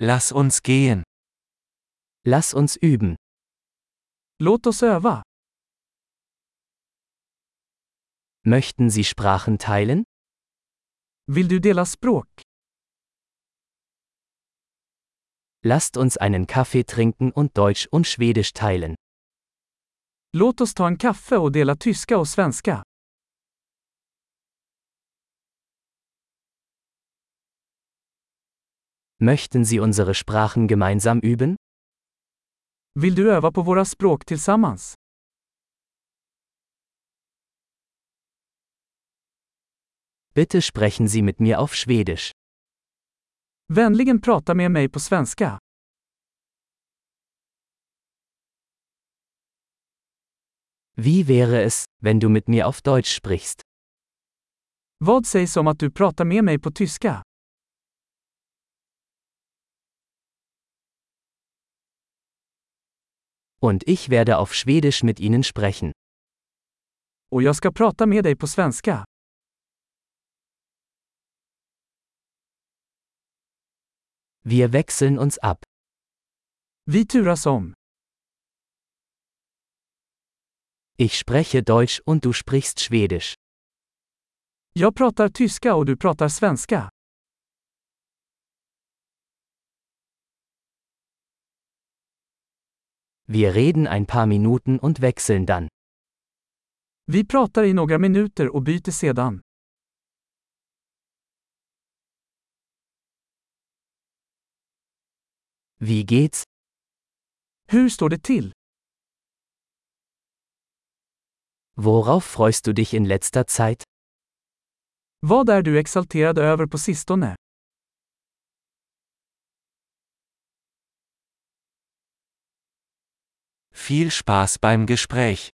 Lass uns gehen. Lass uns üben. Låt oss öva. Möchten Sie Sprachen teilen? Vill du dela språk? Lasst uns einen Kaffee trinken und Deutsch und Schwedisch teilen. Låt oss ta en kaffe och dela tyska och svenska. Möchten Sie unsere Sprachen gemeinsam üben? Vill du öva på våra språk tillsammans? Bitte sprechen Sie mit mir auf Schwedisch. Vänligen prata med mig på svenska. Wie wäre es, wenn du mit mir auf Deutsch sprichst? Vad sägs om att du pratar med mig på tyska? Und ich werde auf Schwedisch mit Ihnen sprechen. Och jag ska prata med dig på svenska. Wir wechseln uns ab. Vi turas om. Ich spreche Deutsch und du sprichst Schwedisch. Jag pratar tyska och du pratar svenska. Wir reden ein paar Minuten und wechseln dann. Vi pratar i några minuter och byter sedan. Wie geht's? Hur står det till? Worauf freust du dich in letzter Zeit? Vad är du exalterad över på sistone? Viel Spaß beim Gespräch.